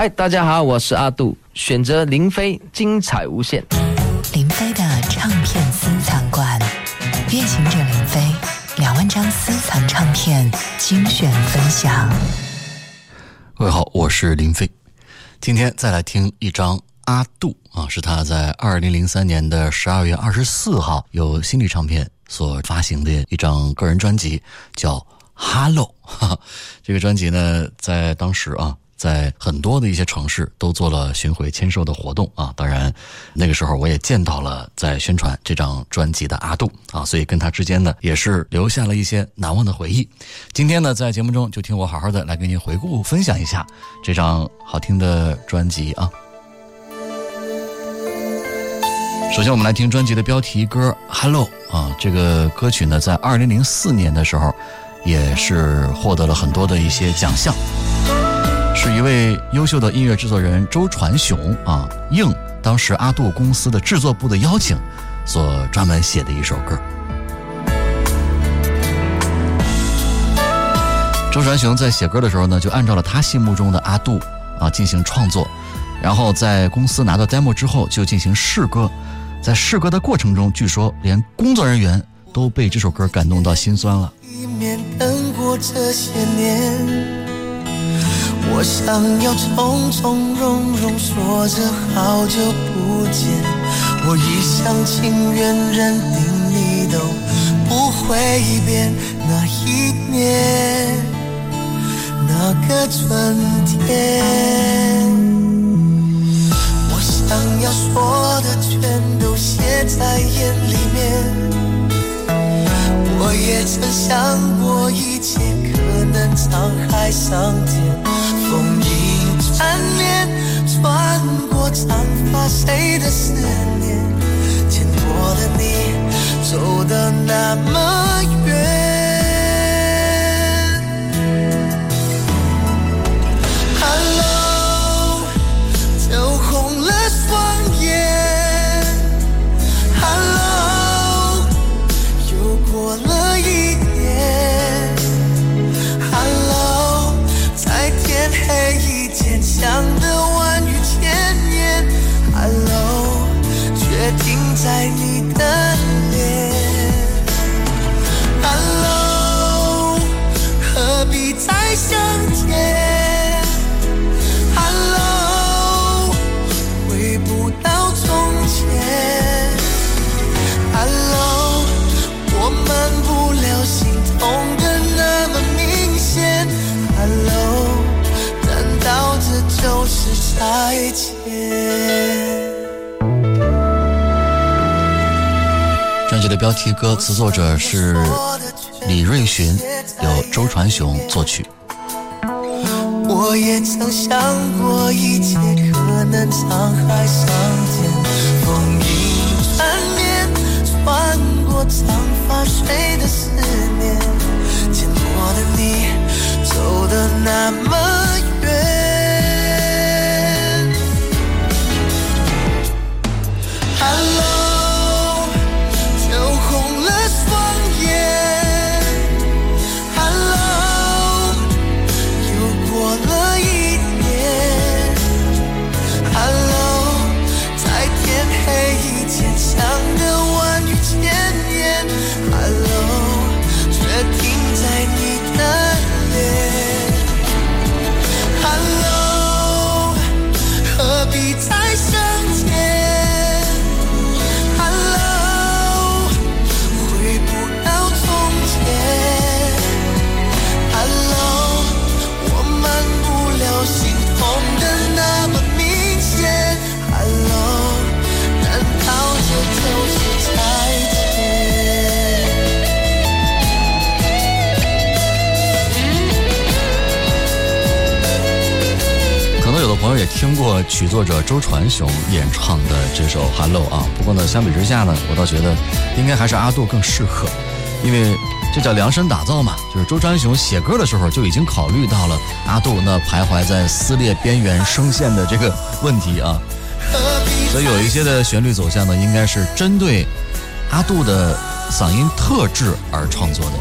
嗨，大家好，我是阿杜，选择林飞，精彩无限。林飞的唱片私藏馆，夜行者林飞两万张私藏唱片精选分享。各位好，我是林飞，今天再来听一张阿杜啊，是他在二零零三年的十二月二十四号由新力唱片所发行的一张个人专辑，叫《Hello》。这个专辑呢，在当时啊。在很多的一些城市都做了巡回签售的活动啊，当然，那个时候我也见到了在宣传这张专辑的阿杜啊，所以跟他之间呢也是留下了一些难忘的回忆。今天呢，在节目中就听我好好的来给您回顾分享一下这张好听的专辑啊。首先，我们来听专辑的标题歌《Hello》啊，这个歌曲呢，在二零零四年的时候也是获得了很多的一些奖项。是一位优秀的音乐制作人周传雄啊，应当时阿杜公司的制作部的邀请，所专门写的一首歌。周传雄在写歌的时候呢，就按照了他心目中的阿杜啊进行创作，然后在公司拿到 demo 之后就进行试歌，在试歌的过程中，据说连工作人员都被这首歌感动到心酸了。我想要从从容容说着好久不见，我一厢情愿认定你都不会变。那一年，那个春天，我想要说的全都写在眼里面。我也曾想过一切可能沧海桑田。长发，谁的思念牵过了你，走的那么远。Hello，酒红了双。标题歌词作者是李瑞寻，由周传雄作曲。我也曾想过一切可能沧海桑田，风影缠绵，穿过长发，谁的思念？牵过的你，走的那么远。朋听过曲作者周传雄演唱的这首《Hello》啊，不过呢，相比之下呢，我倒觉得应该还是阿杜更适合，因为这叫量身打造嘛。就是周传雄写歌的时候就已经考虑到了阿杜那徘徊在撕裂边缘声线的这个问题啊，所以有一些的旋律走向呢，应该是针对阿杜的嗓音特质而创作的。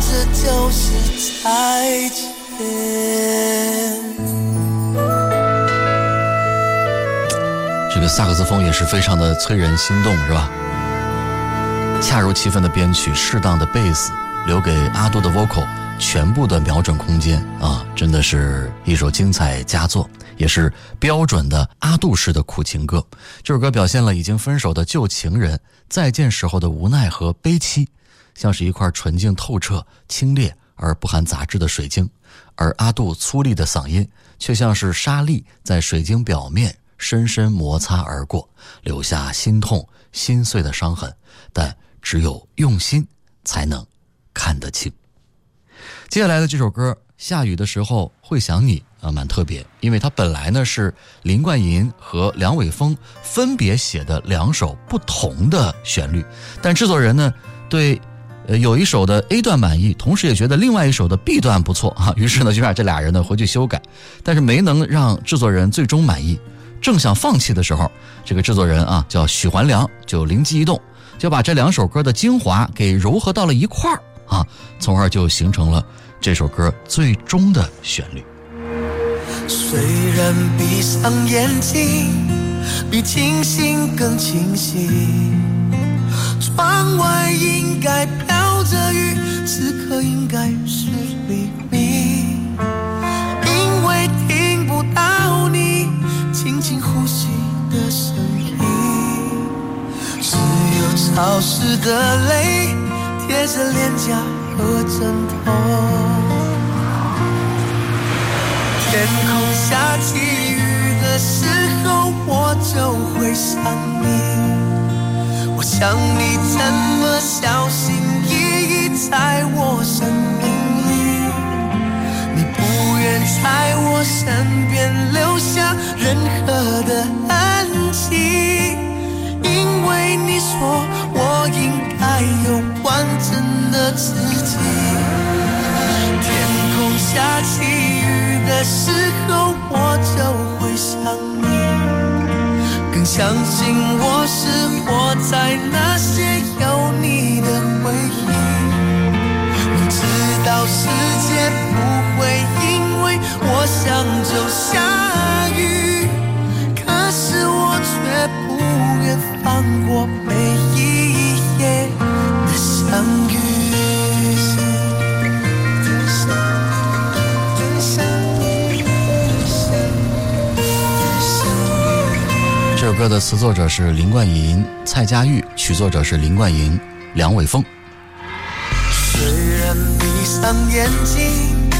这就是再见这个萨克斯风也是非常的催人心动是吧？恰如其分的编曲适当的贝斯留给阿杜的 vocal 全部的瞄准空间啊真的是一首精彩佳作也是标准的阿杜式的苦情歌。这首歌表现了已经分手的旧情人再见时候的无奈和悲戚。像是一块纯净透彻、清冽而不含杂质的水晶，而阿杜粗粝的嗓音却像是沙粒在水晶表面深深摩擦而过，留下心痛心碎的伤痕，但。只有用心才能看得清。接下来的这首歌《下雨的时候会想你》啊，蛮特别，因为它本来呢是林冠银和梁伟峰分别写的两首不同的旋律，但制作人呢对呃有一首的 A 段满意，同时也觉得另外一首的 B 段不错啊，于是呢就让这俩人呢回去修改，但是没能让制作人最终满意。正想放弃的时候，这个制作人啊叫许环良就灵机一动。就把这两首歌的精华给糅合到了一块儿啊，从而就形成了这首歌最终的旋律。虽然闭上眼睛，比清醒更清晰。窗外应该飘着雨，此刻应该是黎明。因为听不到你轻轻呼吸的声音。只有潮湿的泪贴着脸颊和枕头，天空下起雨的时候，我就会想你。我想你怎么小心翼翼在我生命里，你不愿在我身边留下任何的痕迹。因为你说我应该有完整的自己，天空下起雨的时候，我就会想你，更相信我是活在那些有你的回忆。明知道世界不会因为我想就下雨，可是我却不愿。放过每一夜的相遇。这首歌的词作者是林冠银、蔡佳玉，曲作者是林冠银、梁伟峰。闭上眼睛，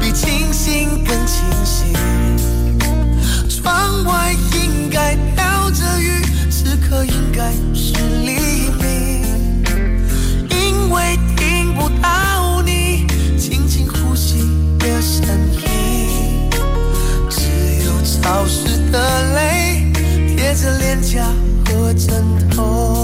比清醒更清醒，窗外应该飘着雨。此刻应该是黎明，因为听不到你轻轻呼吸的声音，只有潮湿的泪贴着脸颊和枕头。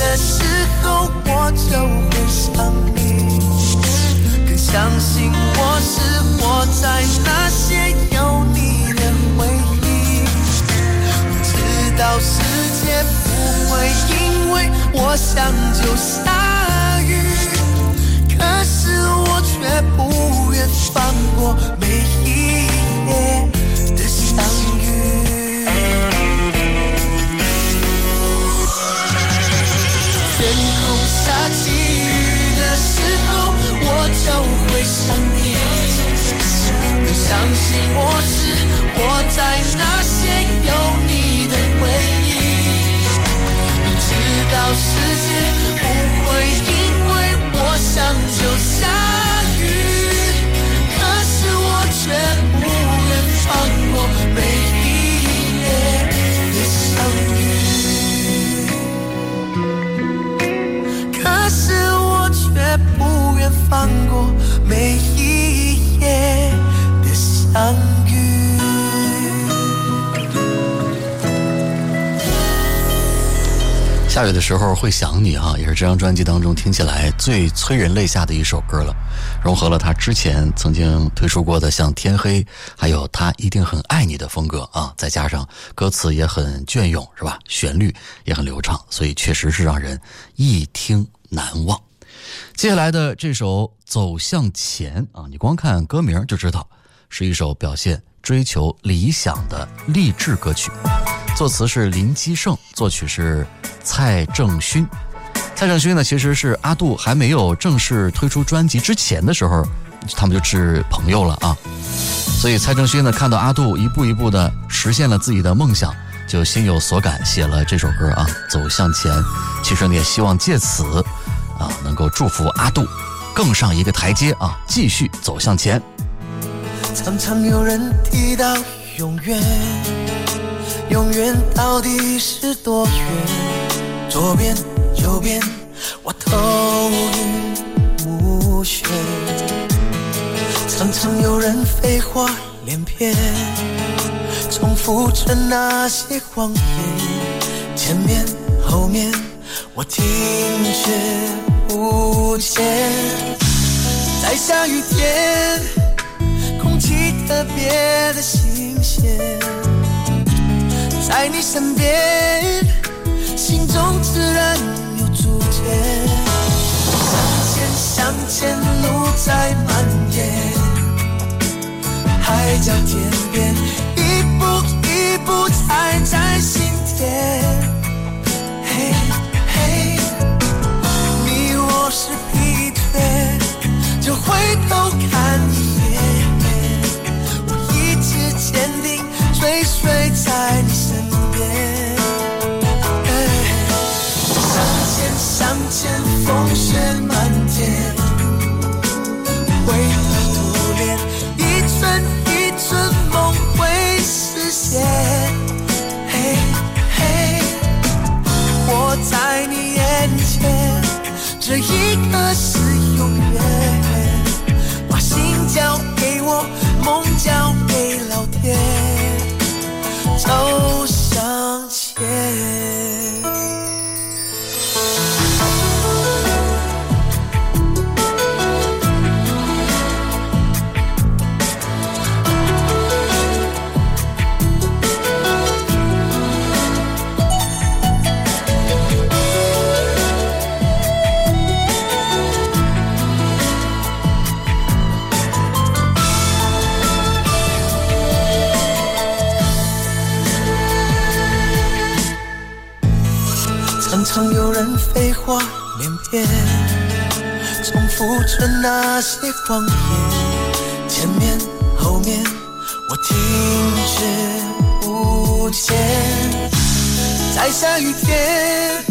的时候，我就会想你，更相信我是活在那些有你的回忆。知道世界不会因为我想就下雨，可是我却不愿放过每一夜的相下雨的时候会想你啊，也是这张专辑当中听起来最催人泪下的一首歌了，融合了他之前曾经推出过的像《天黑》，还有他一定很爱你的风格啊，再加上歌词也很隽永，是吧？旋律也很流畅，所以确实是让人一听难忘。接下来的这首《走向前》啊，你光看歌名就知道是一首表现追求理想的励志歌曲。作词是林基胜，作曲是蔡正勋。蔡正勋呢，其实是阿杜还没有正式推出专辑之前的时候，他们就是朋友了啊。所以蔡正勋呢，看到阿杜一步一步的实现了自己的梦想，就心有所感，写了这首歌啊，《走向前》。其实呢，也希望借此啊，能够祝福阿杜更上一个台阶啊，继续走向前。常常有人提到永远。永远到底是多远？左边右边，我头晕目眩。常常有人废话连篇，重复着那些谎言。前面后面，我听觉不见。在下雨天，空气特别的新鲜。在你身边，心中自然有主见。向前向前，路在蔓延，海角天边，一步一步踩在心田。嘿嘿，你若是疲倦，就回头看一眼，我一直坚定追随在你身边，向。前向前风雪漫天，回头突练，一寸一寸梦会实现。嘿嘿，我在你眼前，这一刻是永远。把心交给我，梦交，走废话连篇，重复着那些谎言。前面后面，我听却不见。在下雨天，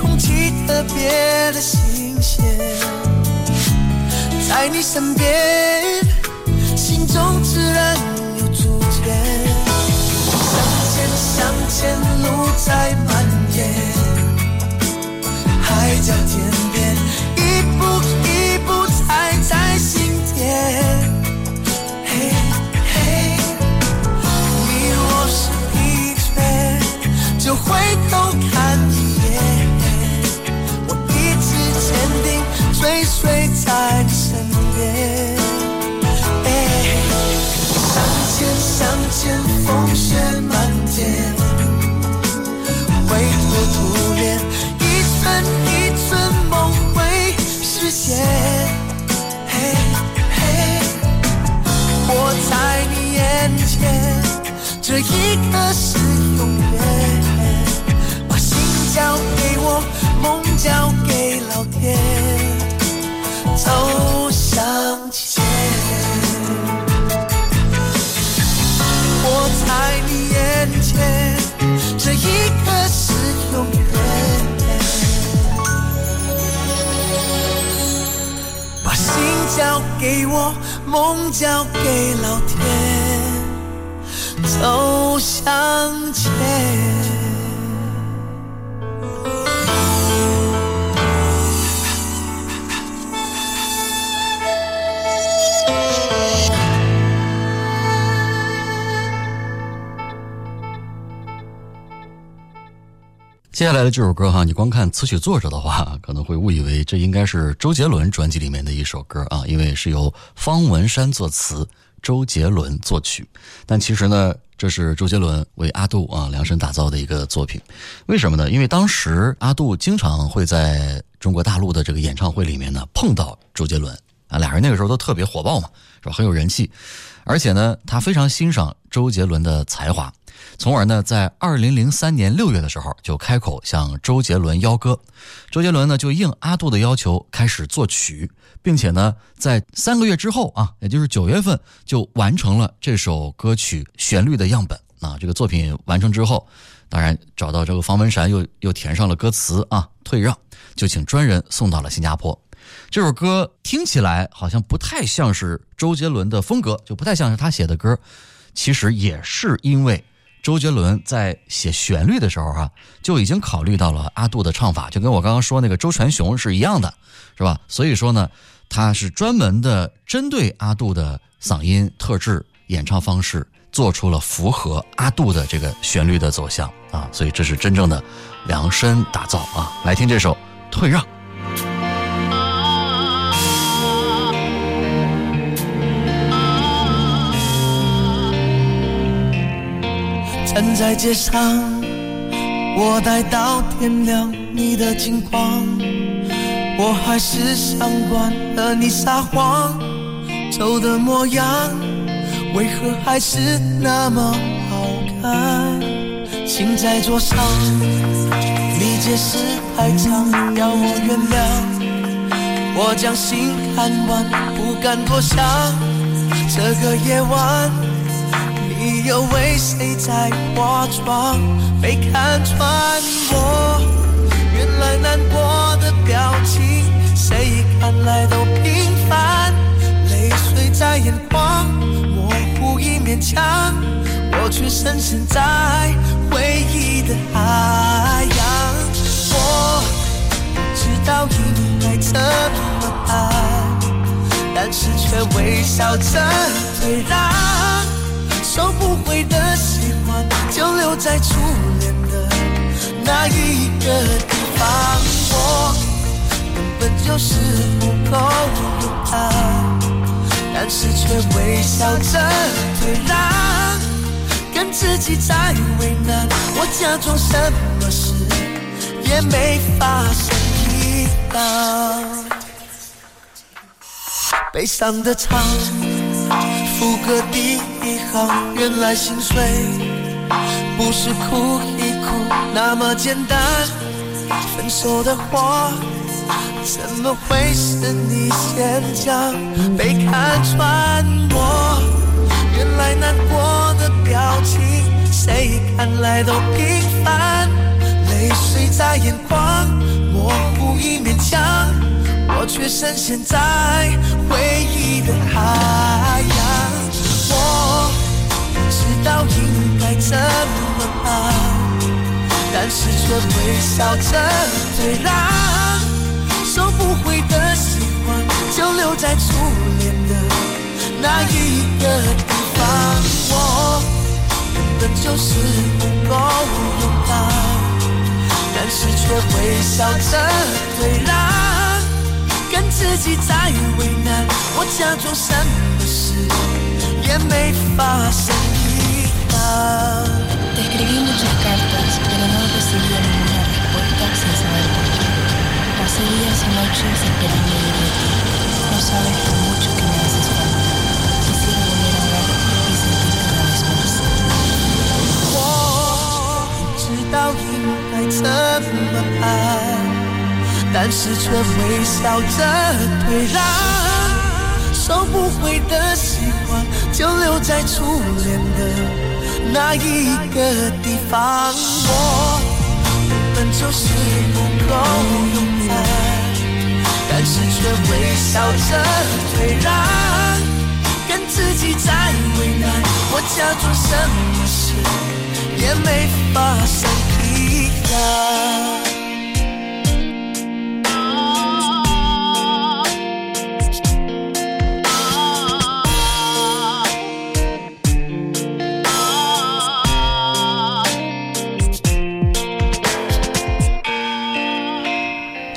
空气特别的新鲜。在你身边，心中自然有主见。向前向前，路在蔓延。海角天给我，梦交给老天，走向前。接下来的这首歌哈，你光看词曲作者的话，可能会误以为这应该是周杰伦专辑里面的一首歌啊，因为是由方文山作词，周杰伦作曲。但其实呢，这是周杰伦为阿杜啊量身打造的一个作品。为什么呢？因为当时阿杜经常会在中国大陆的这个演唱会里面呢碰到周杰伦啊，俩人那个时候都特别火爆嘛，是吧？很有人气，而且呢，他非常欣赏周杰伦的才华。从而呢，在二零零三年六月的时候，就开口向周杰伦邀歌。周杰伦呢，就应阿杜的要求开始作曲，并且呢，在三个月之后啊，也就是九月份，就完成了这首歌曲旋律的样本。啊，这个作品完成之后，当然找到这个方文山，又又填上了歌词啊，退让，就请专人送到了新加坡。这首歌听起来好像不太像是周杰伦的风格，就不太像是他写的歌。其实也是因为。周杰伦在写旋律的时候啊，就已经考虑到了阿杜的唱法，就跟我刚刚说那个周传雄是一样的，是吧？所以说呢，他是专门的针对阿杜的嗓音特质、演唱方式，做出了符合阿杜的这个旋律的走向啊，所以这是真正的量身打造啊！来听这首《退让》。站在街上，我待到天亮，你的近况，我还是想惯和你撒谎，走的模样，为何还是那么好看？请在桌上，你解释太长，要我原谅，我将心看完，不敢多想，这个夜晚。你又为谁在化妆？被看穿我，原来难过的表情，谁看来都平凡。泪水在眼眶，模糊已勉强，我却深陷在回忆的海洋。我不知道应该怎么办，但是却微笑着退让。收不回的喜欢，就留在初恋的那一个地方。我根本就是不够勇敢，但是却微笑着退让，跟自己在为难。我假装什么事也没发生一样，悲伤的唱。副歌第一行，原来心碎不是哭一哭那么简单。分手的话，怎么会是你先讲？被看穿我，原来难过的表情，谁看来都平凡。泪水在眼眶，模糊已勉强，我却深陷在回忆的海洋。知道应该怎么办，但是却微笑着退让。收不回的喜欢，就留在初恋的那一个地方。我根本就是不够勇敢，但是却微笑着退让，自己在为难。我假装什么事也没发生。Te escribí muchas cartas, pero no recibí ninguna respuesta sin saber por qué. Pasé días y noches esperando ti. No sabes lo mucho que me haces falta. Quisiera volver a verte y sentirte una vez más. 我知道应该怎么办，但是却微笑着退让，收不回的喜欢就留在初恋的。那一个地方，我本就是不够勇敢，但是却微笑着退让，跟自己在为难。我假装什么事也没发生一样。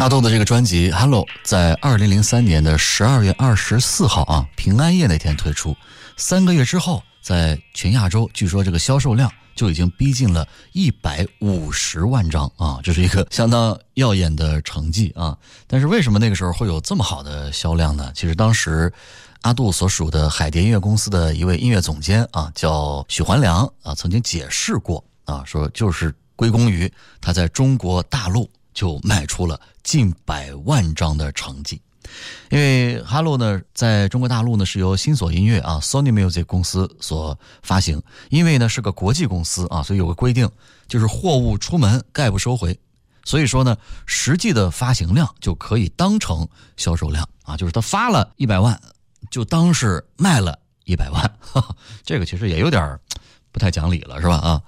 阿杜的这个专辑《Hello》在二零零三年的十二月二十四号啊，平安夜那天推出，三个月之后，在全亚洲，据说这个销售量就已经逼近了一百五十万张啊，这是一个相当耀眼的成绩啊。但是为什么那个时候会有这么好的销量呢？其实当时阿杜所属的海蝶音乐公司的一位音乐总监啊，叫许环良啊，曾经解释过啊，说就是归功于他在中国大陆。就卖出了近百万张的成绩，因为 Hello 呢，在中国大陆呢是由新索音乐啊 Sony Music 公司所发行，因为呢是个国际公司啊，所以有个规定，就是货物出门概不收回，所以说呢，实际的发行量就可以当成销售量啊，就是他发了一百万，就当是卖了一百万，这个其实也有点不太讲理了，是吧？啊。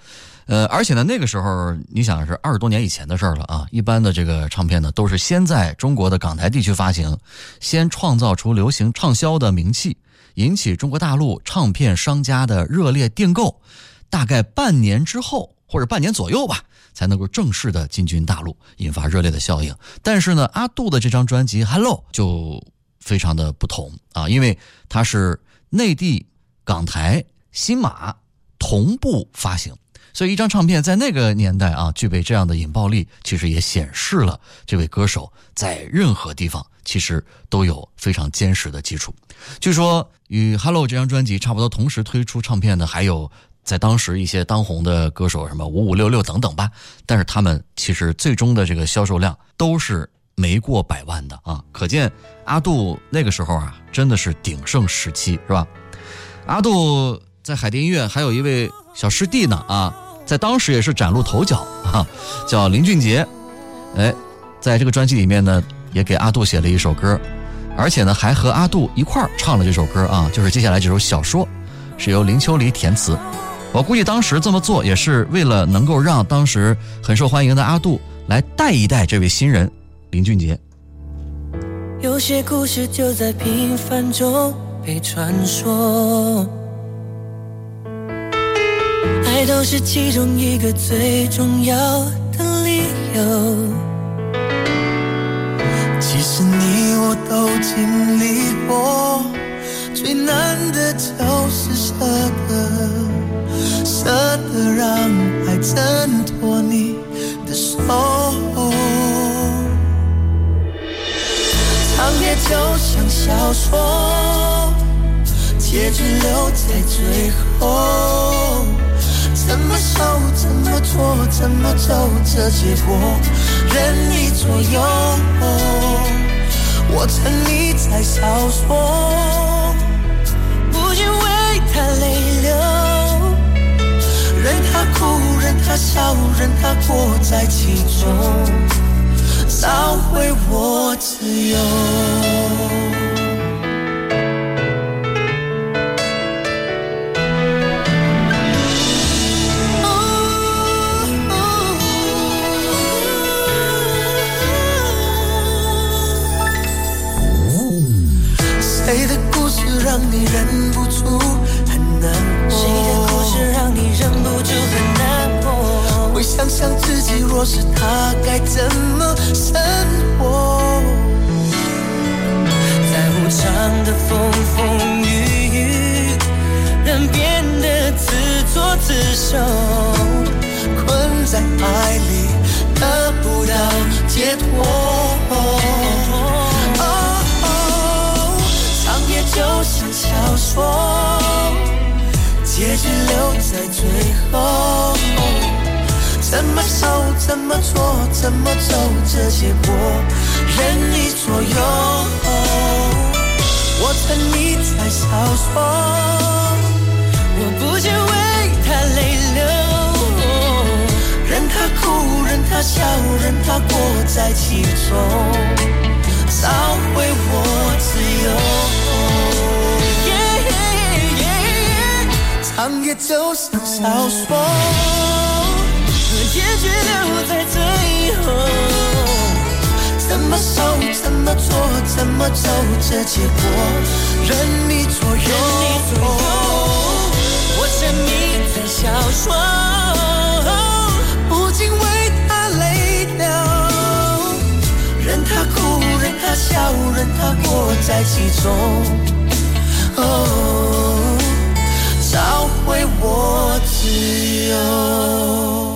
呃，而且呢，那个时候你想是二十多年以前的事儿了啊。一般的这个唱片呢，都是先在中国的港台地区发行，先创造出流行畅销的名气，引起中国大陆唱片商家的热烈订购，大概半年之后或者半年左右吧，才能够正式的进军大陆，引发热烈的效应。但是呢，阿杜的这张专辑《Hello》就非常的不同啊，因为它是内地、港台、新马同步发行。所以，一张唱片在那个年代啊，具备这样的引爆力，其实也显示了这位歌手在任何地方其实都有非常坚实的基础。据说，与《Hello》这张专辑差不多同时推出唱片的，还有在当时一些当红的歌手，什么五五六六等等吧。但是他们其实最终的这个销售量都是没过百万的啊！可见阿杜那个时候啊，真的是鼎盛时期，是吧？阿杜在海淀音乐还有一位小师弟呢啊。在当时也是崭露头角 啊，叫林俊杰，哎，在这个专辑里面呢，也给阿杜写了一首歌，而且呢还和阿杜一块儿唱了这首歌啊，就是接下来这首《小说》，是由林秋离填词。我估计当时这么做也是为了能够让当时很受欢迎的阿杜来带一带这位新人林俊杰。有些故事就在平凡中被传说。都是其中一个最重要的理由。其实你我都经历过，最难的就是舍得，舍得让爱挣脱你的手。长夜就像小说，结局留在最后。怎么守，怎么做，怎么走，这结果任你左右。我沉溺在小说，不禁为他泪流，任他哭，任他笑，任他过在其中，找回我自由。怎么做，怎么走，这结果任你左右。我沉溺在小说，我不禁为他泪流。任他哭，任他笑，任他过在其中，找回我自由。长夜就像小说，结局留在最后。怎么守，怎么做，怎么走，这结果任你左右。我沉迷在小说，不禁为他泪流。任他哭，任他笑，任他过在其中，哦，找回我自由。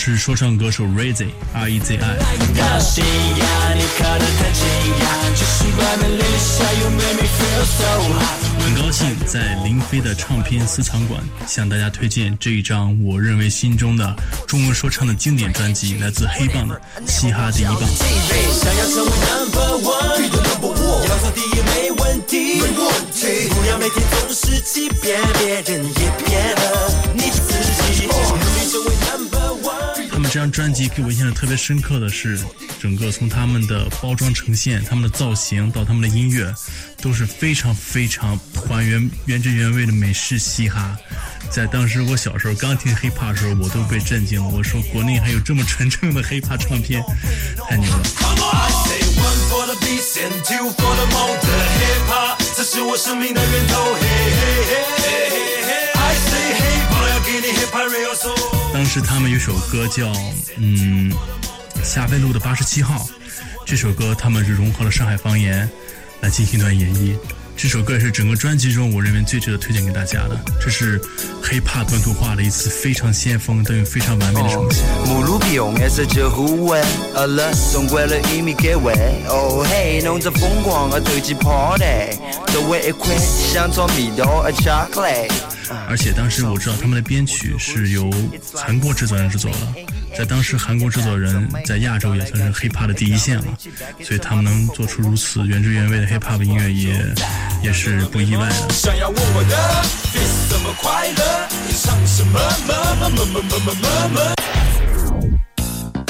是说唱歌手 Razy R E Z I。很高兴在林飞的唱片私藏馆向大家推荐这一张我认为心中的中文说唱的经典专辑，来自黑棒的《嘻哈第一棒》。这张专辑给我印象特别深刻的是，整个从他们的包装呈现、他们的造型到他们的音乐，都是非常非常还原原汁原味的美式嘻哈。在当时我小时候刚听 hiphop 的时候，我都被震惊了。我说国内还有这么纯正的 hiphop 唱片，太牛了！I say one for the beat and two for the motor hip hop，这是我生命的源头。他们有首歌叫嗯霞飞路的八十七号，这首歌他们是融合了上海方言来进行一段演绎。这首歌也是整个专辑中我认为最值得推荐给大家的，这是 hiphop 本土化的一次非常先锋但又非常完美的呈现。目路不用颜色就互为，饿了总为了一米给位。哦嘿，弄着疯狂而对起 party，周围一块像做蜜豆而 chocolate。而且当时我知道他们的编曲是由韩国制作人制作的，在当时韩国制作人在亚洲也算是 hip Hop 的第一线了，所以他们能做出如此原汁原味的 hip Hop 音乐也也是不意外的。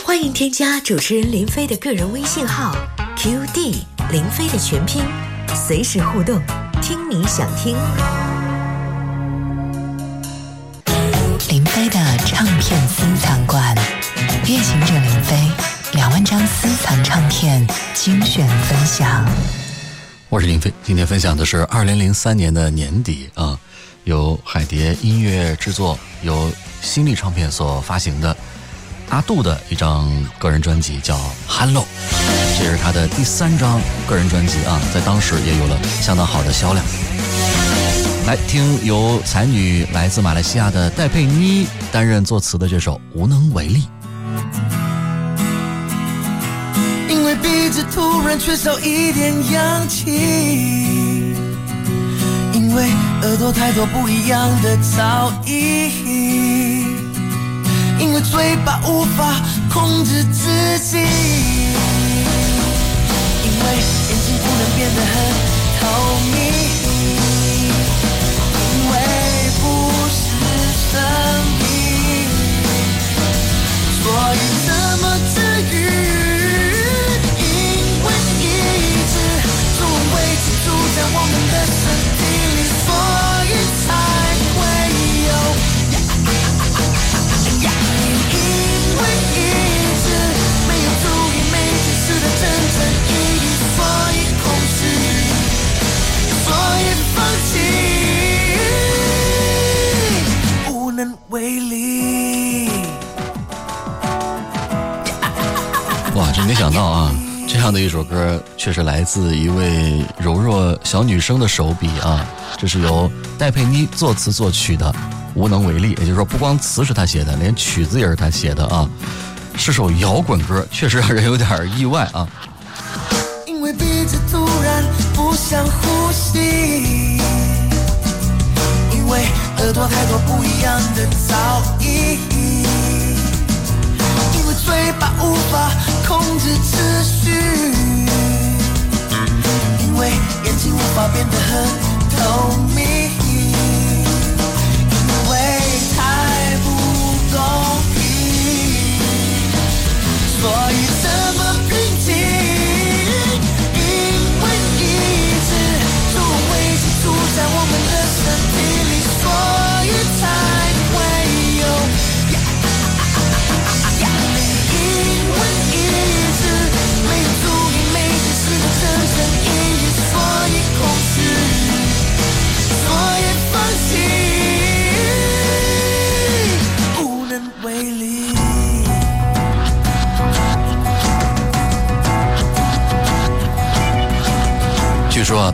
欢迎添加主持人林飞的个人微信号 QD 林飞的全拼，随时互动。听你想听。唱片私藏馆，夜行者林飞两万张私藏唱片精选分享。我是林飞，今天分享的是二零零三年的年底啊，由海蝶音乐制作、由新力唱片所发行的阿杜的一张个人专辑，叫《Hello》，这是他的第三张个人专辑啊，在当时也有了相当好的销量。来听由才女来自马来西亚的戴佩妮担任作词的这首《无能为力》。因为鼻子突然缺少一点氧气，因为耳朵太多不一样的噪音，因为嘴巴无法控制自己，因为眼睛不能变得很透明，我怎么治愈？因为一直，从未知住在我们的身体里，所以才会有。因为一直没有注定，没坚持的真正意义，所以恐惧，所以放弃，无能为力。想到啊！这样的一首歌，却是来自一位柔弱小女生的手笔啊！这是由戴佩妮作词作曲的《无能为力》，也就是说，不光词是她写的，连曲子也是她写的啊！是首摇滚歌，确实让人有点意外啊！因为鼻子突然不想呼吸，因为耳朵太多不一样的噪音，因为嘴巴无法控制秩序，因为眼睛无法变得很透明，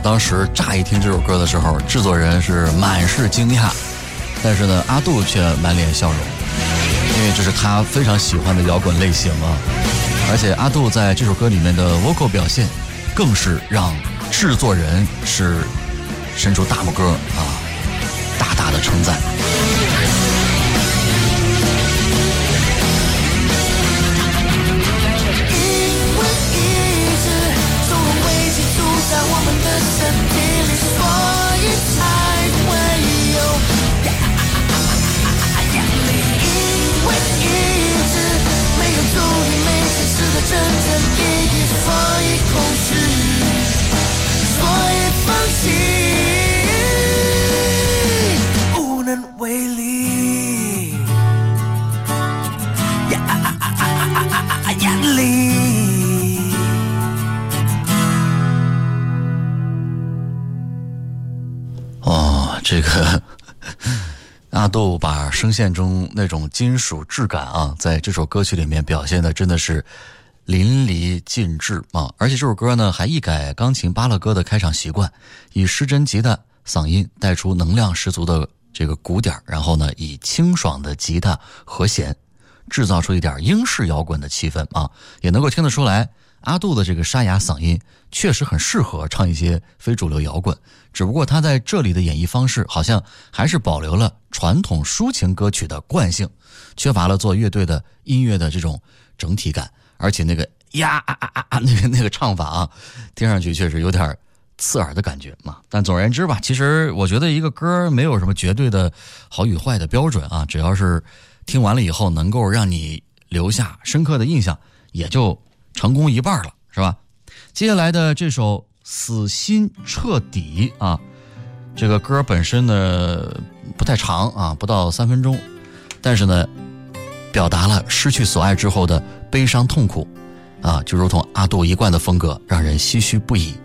当时乍一听这首歌的时候，制作人是满是惊讶，但是呢，阿杜却满脸笑容，因为这是他非常喜欢的摇滚类型啊。而且阿杜在这首歌里面的 vocal 表现，更是让制作人是伸出大拇哥啊，大大的称赞。阿杜把声线中那种金属质感啊，在这首歌曲里面表现的真的是淋漓尽致啊！而且这首歌呢，还一改钢琴巴勒歌的开场习惯，以失真吉他嗓音带出能量十足的这个鼓点，然后呢，以清爽的吉他和弦，制造出一点英式摇滚的气氛啊，也能够听得出来。阿杜的这个沙哑嗓音确实很适合唱一些非主流摇滚，只不过他在这里的演绎方式好像还是保留了传统抒情歌曲的惯性，缺乏了做乐队的音乐的这种整体感，而且那个呀啊啊啊啊那个那个唱法啊，听上去确实有点刺耳的感觉嘛。但总而言之吧，其实我觉得一个歌没有什么绝对的好与坏的标准啊，只要是听完了以后能够让你留下深刻的印象，也就。成功一半了，是吧？接下来的这首《死心彻底》啊，这个歌本身呢不太长啊，不到三分钟，但是呢，表达了失去所爱之后的悲伤痛苦啊，就如同阿杜一贯的风格，让人唏嘘不已。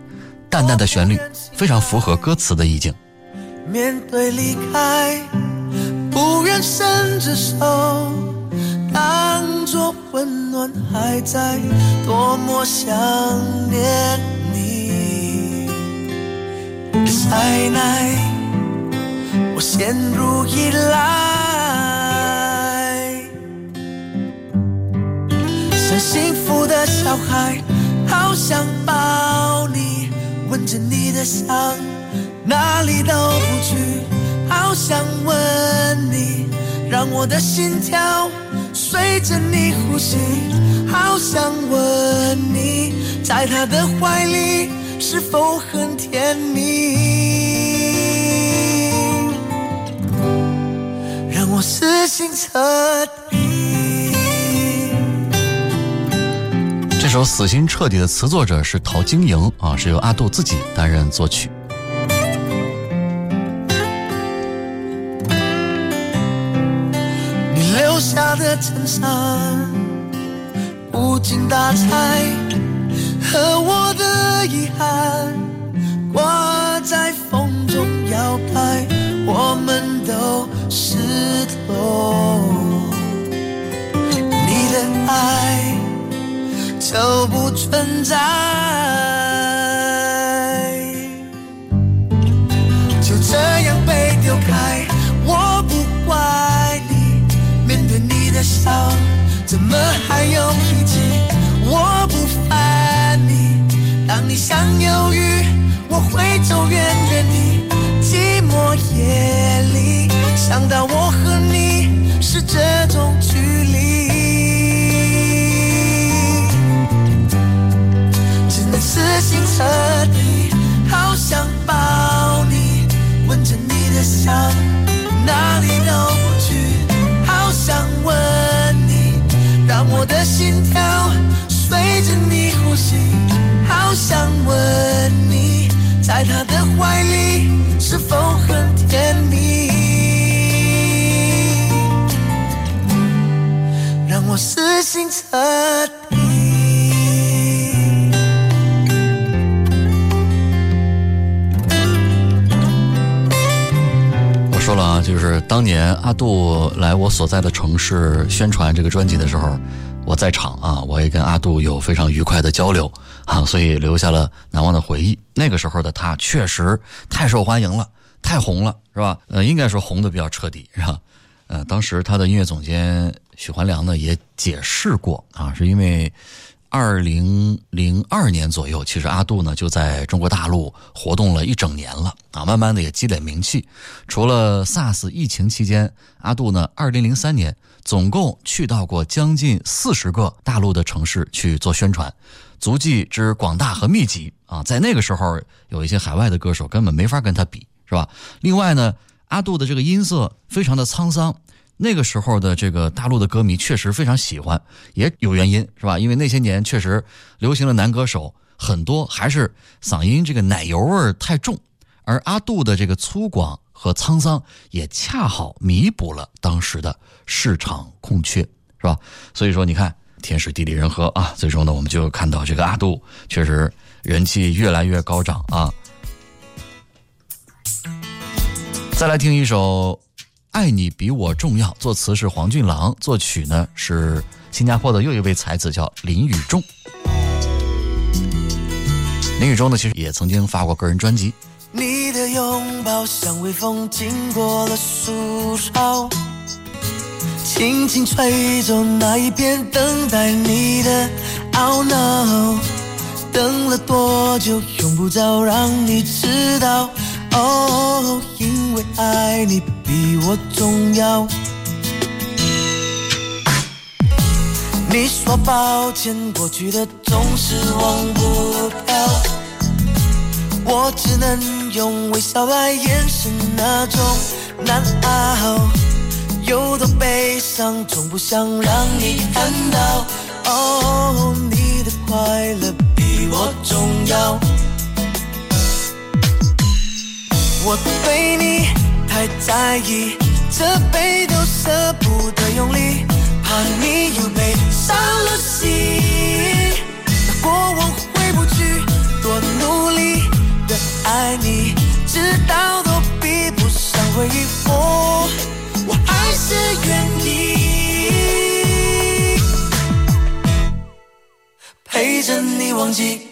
淡淡的旋律非常符合歌词的意境。面对离开，不愿伸只手。温暖还在，多么想念你。再奈我陷入依赖，像幸福的小孩，好想抱你，闻着你的香，哪里都不去，好想吻你，让我的心跳。随着你呼吸，好想问你，在他的怀里是否很甜蜜？让我死心彻底。这首《死心彻底》的词作者是陶晶莹啊，是由阿杜自己担任作曲。下的衬衫，无精打采，和我的遗憾挂在风中摇摆，我们都湿透。你的爱就不存在，想犹豫，我会走远远的。寂寞夜里，想到我和你是这种距离，只能死心彻底。好想抱你，闻着你的香，哪里都不去。好想问。我的心跳随着你呼吸，好想问你，在他的怀里是否很甜蜜？让我死心彻底。我说了啊，就是当年阿杜来我所在的城市宣传这个专辑的时候。我在场啊，我也跟阿杜有非常愉快的交流啊，所以留下了难忘的回忆。那个时候的他确实太受欢迎了，太红了，是吧？呃，应该说红的比较彻底，是吧？呃，当时他的音乐总监许环良呢也解释过啊，是因为。二零零二年左右，其实阿杜呢就在中国大陆活动了一整年了啊，慢慢的也积累名气。除了 SARS 疫情期间，阿杜呢，二零零三年总共去到过将近四十个大陆的城市去做宣传，足迹之广大和密集啊，在那个时候有一些海外的歌手根本没法跟他比，是吧？另外呢，阿杜的这个音色非常的沧桑。那个时候的这个大陆的歌迷确实非常喜欢，也有原因是吧？因为那些年确实流行的男歌手很多，还是嗓音这个奶油味太重，而阿杜的这个粗犷和沧桑也恰好弥补了当时的市场空缺，是吧？所以说你看天时地利人和啊，最终呢我们就看到这个阿杜确实人气越来越高涨啊。再来听一首。爱你比我重要，作词是黄俊郎，作曲呢是新加坡的又一位才子，叫林宇中。林宇中呢，其实也曾经发过个人专辑。你的拥抱像微风经过了树梢，轻轻吹走那一片等待你的懊恼。等了多久，用不着让你知道。哦，因为爱你比我重要。你说抱歉，过去的总是忘不掉。我只能用微笑来掩饰那种难熬。有多悲伤，从不想让你看到。哦，你的快乐比我重要。我对你太在意，这杯都舍不得用力，怕你又被伤上回忆。我，我还是愿意陪着你忘记。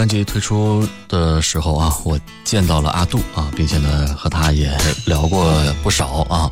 专辑推出的时候啊，我见到了阿杜啊，并且呢和他也聊过不少啊。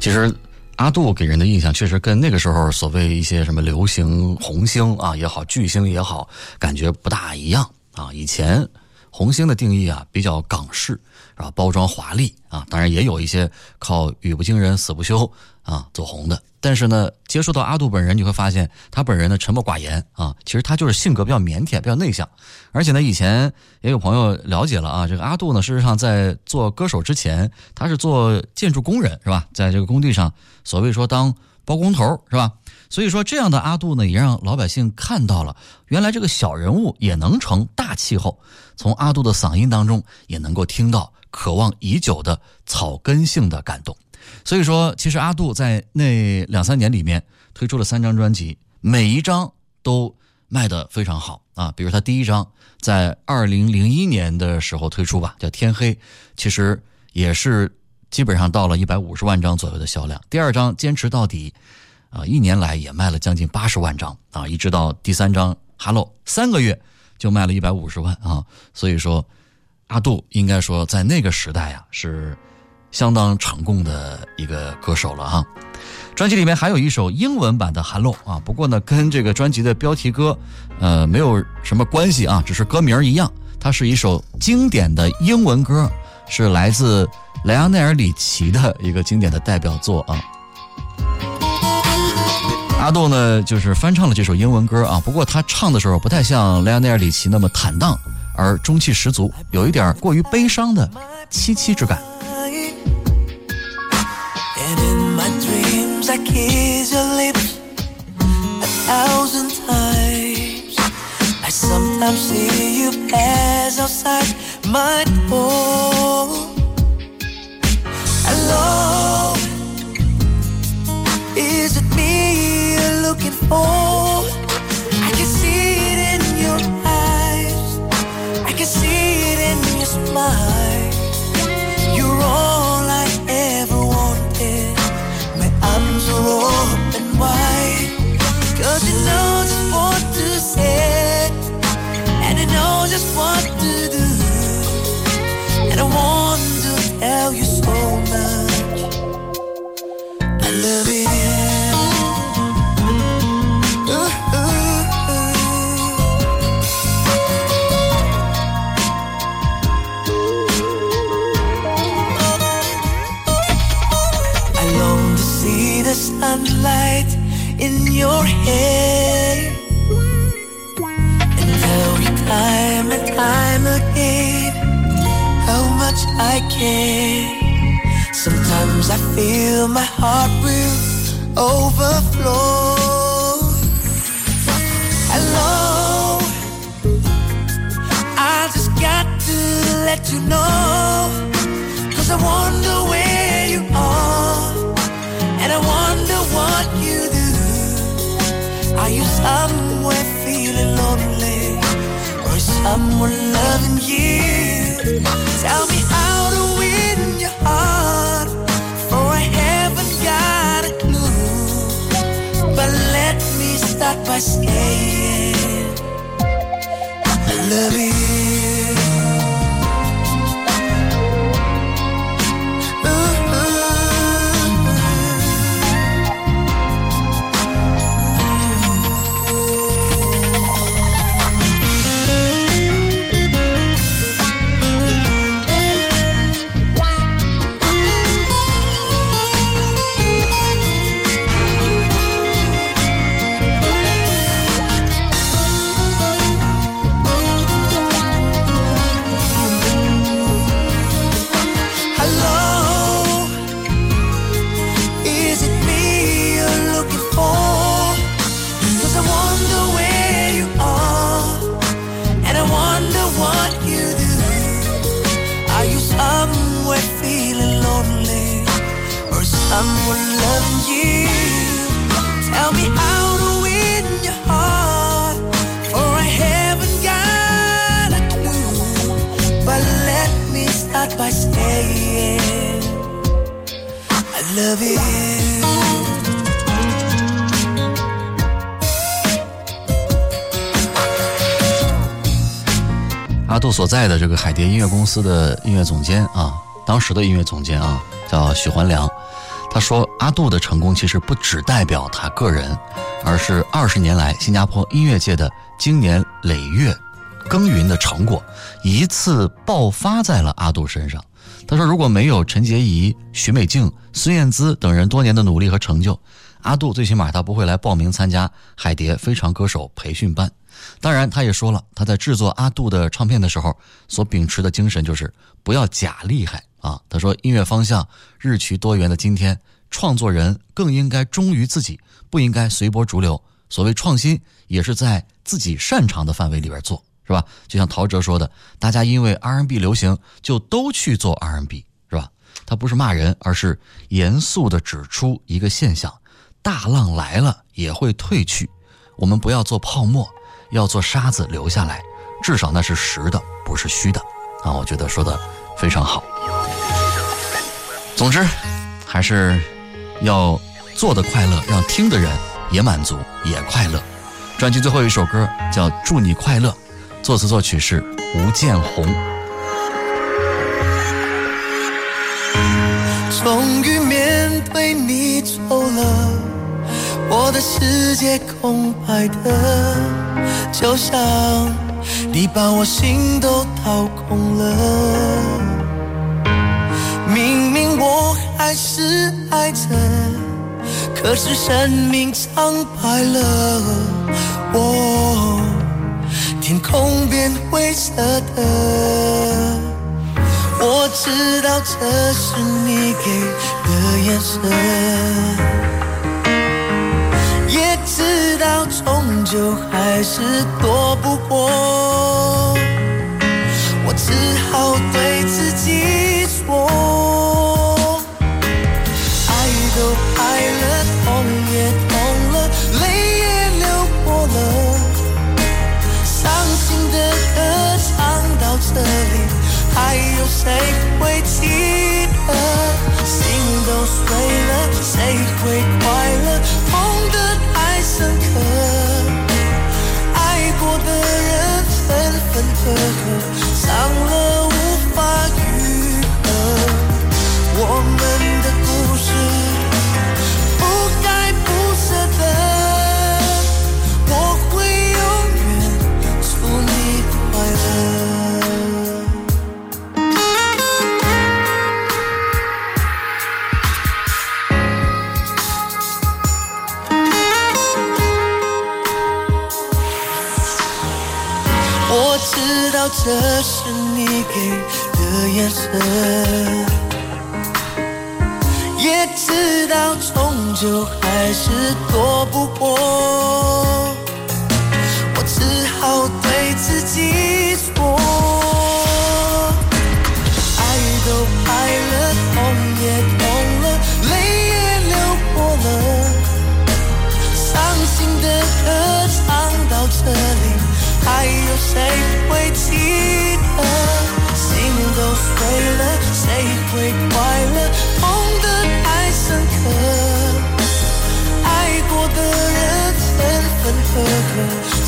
其实阿杜给人的印象确实跟那个时候所谓一些什么流行红星啊也好、巨星也好，感觉不大一样啊。以前红星的定义啊比较港式，是吧？包装华丽啊，当然也有一些靠语不惊人死不休啊走红的。但是呢，接触到阿杜本人，你会发现他本人呢沉默寡言啊，其实他就是性格比较腼腆、比较内向。而且呢，以前也有朋友了解了啊，这个阿杜呢，事实上在做歌手之前，他是做建筑工人，是吧？在这个工地上，所谓说当包工头，是吧？所以说，这样的阿杜呢，也让老百姓看到了，原来这个小人物也能成大气候。从阿杜的嗓音当中，也能够听到渴望已久的草根性的感动。所以说，其实阿杜在那两三年里面推出了三张专辑，每一张都卖得非常好啊。比如他第一张在二零零一年的时候推出吧，叫《天黑》，其实也是基本上到了一百五十万张左右的销量。第二张《坚持到底》，啊，一年来也卖了将近八十万张啊，一直到第三张《Hello》，三个月就卖了一百五十万啊。所以说，阿杜应该说在那个时代啊是。相当成功的一个歌手了哈，专辑里面还有一首英文版的《寒露》啊，不过呢跟这个专辑的标题歌，呃没有什么关系啊，只是歌名一样。它是一首经典的英文歌，是来自莱昂内尔·里奇的一个经典的代表作啊。阿杜呢就是翻唱了这首英文歌啊，不过他唱的时候不太像莱昂内尔·里奇那么坦荡，而中气十足，有一点过于悲伤的凄凄之感。Thousand times. I sometimes see you pass outside my door. Hello, is it me you're looking for? I can see it in your eyes. I can see it in your smile. In your hair and tell you time and time again how much I care. Sometimes I feel my heart will overflow. Hello, I just got to let you know. Someone loving you? Tell me how to win your heart, for I haven't got a clue. But let me start by saying, I love you. 的这个海蝶音乐公司的音乐总监啊，当时的音乐总监啊，叫许环良。他说，阿杜的成功其实不只代表他个人，而是二十年来新加坡音乐界的经年累月耕耘的成果一次爆发在了阿杜身上。他说：“如果没有陈洁仪、许美静、孙燕姿等人多年的努力和成就，阿杜最起码他不会来报名参加海蝶非常歌手培训班。当然，他也说了，他在制作阿杜的唱片的时候所秉持的精神就是不要假厉害啊。他说，音乐方向日趋多元的今天，创作人更应该忠于自己，不应该随波逐流。所谓创新，也是在自己擅长的范围里边做。”是吧？就像陶喆说的，大家因为 R&B 流行，就都去做 R&B，是吧？他不是骂人，而是严肃地指出一个现象：大浪来了也会退去，我们不要做泡沫，要做沙子留下来，至少那是实的，不是虚的。啊，我觉得说的非常好。总之，还是要做的快乐，让听的人也满足，也快乐。专辑最后一首歌叫《祝你快乐》。作词作曲是吴建宏。终于面对你走了，我的世界空白的，就像你把我心都掏空了。明明我还是爱着，可是生命苍白了。我。天空变灰色的，我知道这是你给的颜色，也知道终究还是躲不过，我只好对自己颜色，也知道终究还是躲不过，我只好对自己说，爱都爱了，痛也痛了，泪也流过了，伤心的歌唱到这里。还有谁合